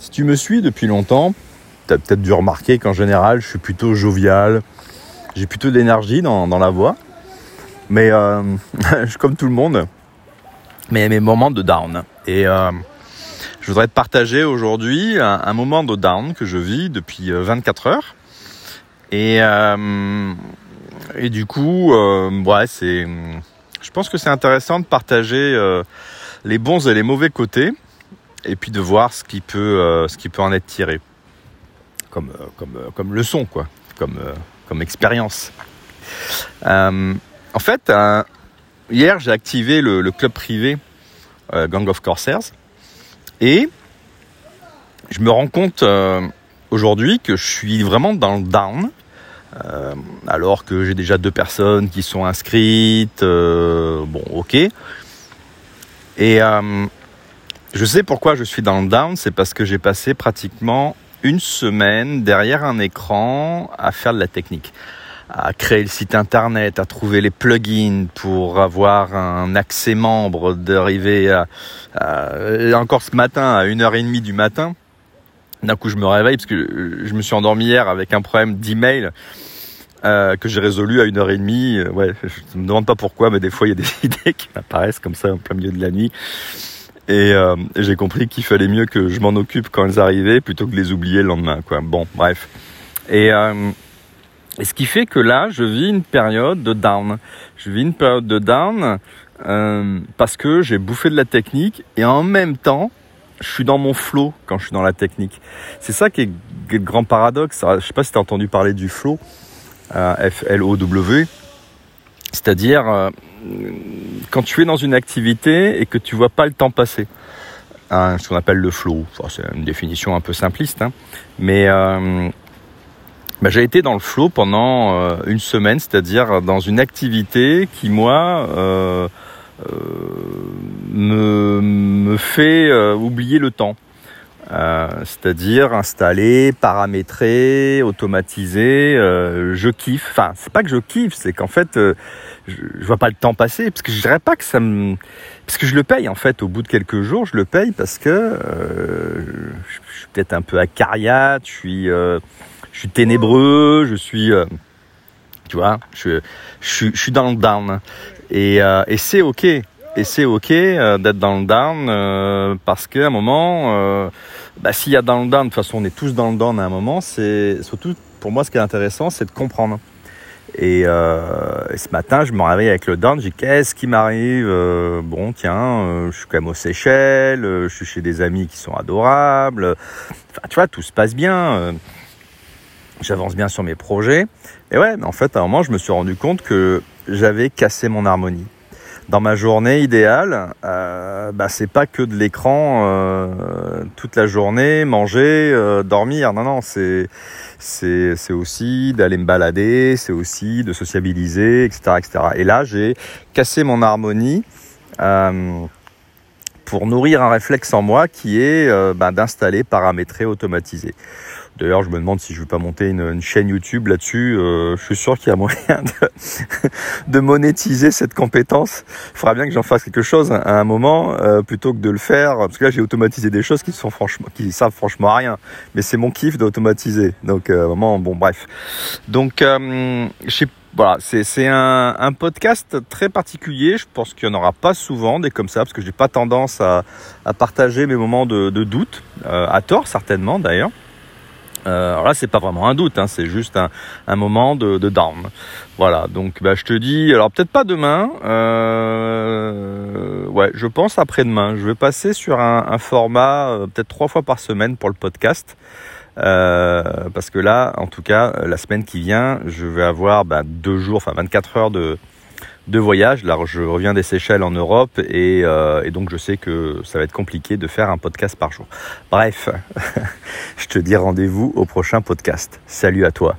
si tu me suis depuis longtemps, tu as peut-être dû remarquer qu'en général, je suis plutôt jovial, j'ai plutôt d'énergie dans, la voix. Mais euh, comme tout le monde, mais mes moments de down. Et euh, je voudrais te partager aujourd'hui un, moment de down que je vis depuis 24 euh, heures. Et, et du coup, ouais, c'est, je pense que c'est intéressant de partager les bons et les mauvais côtés et puis de voir ce qui peut, ce qui peut en être tiré comme, comme, comme leçon, quoi, comme, comme expérience. Euh, en fait, euh, hier, j'ai activé le, club privé euh, Gang of Corsairs et je me rends compte aujourd'hui que je suis vraiment dans le down. alors que j'ai déjà deux personnes qui sont inscrites, bon, ok. Et je sais pourquoi je suis dans le down, c'est parce que j'ai passé pratiquement une semaine derrière un écran à faire de la technique à créer le site internet, à trouver les plugins pour avoir un accès membre, d'arriver à, encore ce matin à 1h30 du matin. D'un coup, je me réveille parce que je me suis endormi hier avec un problème d'email euh, que j'ai résolu à 1h30. Ouais, je me demande pas pourquoi, mais des fois, il y a des idées qui apparaissent comme ça en plein milieu de la nuit. Et, euh, j'ai compris qu'il fallait mieux que je m'en occupe quand elles arrivaient plutôt que de les oublier le lendemain. Bon, bref. Et, euh, et ce qui fait que là, je vis une période de down. Je vis une période de down euh, parce que j'ai bouffé de la technique et en même temps, je suis dans mon flow quand je suis dans la technique. C'est ça qui est, le grand paradoxe. Je sais pas si tu as entendu parler du flow, F-L-O-W. C'est-à-dire, quand tu es dans une activité et que tu vois pas le temps passer. Ce qu'on appelle le flow. c'est une définition un peu simpliste, hein. mais euh, bah, j'ai été dans le flow pendant euh, une semaine, c'est-à-dire dans une activité qui moi euh, me fait oublier le temps. Euh, c'est-à-dire installer, paramétrer, automatiser. Euh, je kiffe. Enfin, c'est pas que je kiffe, c'est qu'en fait, euh, je, je, vois pas le temps passer, parce que je dirais pas que ça me, parce que je le paye en fait. Au bout de quelques jours, je le paye parce que je, suis peut-être un peu acariate, je suis, je suis ténébreux, je suis, tu vois, je, je, je suis dans le down. Et, et c'est ok. Et c'est ok d'être dans le down parce qu'à un moment bah, s'il y a dans le down, de toute façon on est tous dans le down à un moment, c'est surtout pour moi ce qui est intéressant c'est de comprendre. Et, euh, ce matin je me réveille avec le down, j'ai qu'est-ce qui m'arrive euh, Bon tiens, euh, je suis quand même aux Seychelles, je suis chez des amis qui sont adorables, enfin tu vois tout se passe bien, j'avance bien sur mes projets. Et ouais, en fait à un moment je me suis rendu compte que j'avais cassé mon harmonie dans ma journée idéale, euh, bah, c'est pas que de l'écran euh, toute la journée, manger, euh, dormir. Non, non, c'est c'est c'est aussi d'aller me balader, c'est aussi de sociabiliser, etc., etc. Et là, j'ai cassé mon harmonie. Euh, pour nourrir un réflexe en moi qui est bah, d'installer, paramétrer, automatiser. D'ailleurs, je me demande si je ne veux pas monter une, chaîne YouTube là-dessus. Euh, je suis sûr qu'il y a moyen de, monétiser cette compétence. Il faudra bien que j'en fasse quelque chose à un moment euh, plutôt que de le faire. Parce que là, j'ai automatisé des choses qui sont franchement, qui savent franchement rien. Mais c'est mon kiff d'automatiser. Donc, euh, bon, bref. Donc, voilà, c'est un, podcast très particulier. Je pense qu'il n'y en aura pas souvent des comme ça, parce que j'ai pas tendance à, partager mes moments de doute, à tort certainement d'ailleurs. Euh, alors là, c'est pas vraiment un doute, hein, c'est juste un, un moment de, de. Voilà, donc bah, je te dis, alors peut-être pas demain, euh, ouais, je pense après-demain. Je vais passer sur un, format euh, peut-être trois fois par semaine pour le podcast. Parce que là, en tout cas, la semaine qui vient, je vais avoir bah, deux jours, enfin 24 heures de, de voyage. Là, je reviens des Seychelles en Europe euh, et, donc je sais que ça va être compliqué de faire un podcast par jour. Bref, je te dis rendez-vous au prochain podcast. Salut à toi.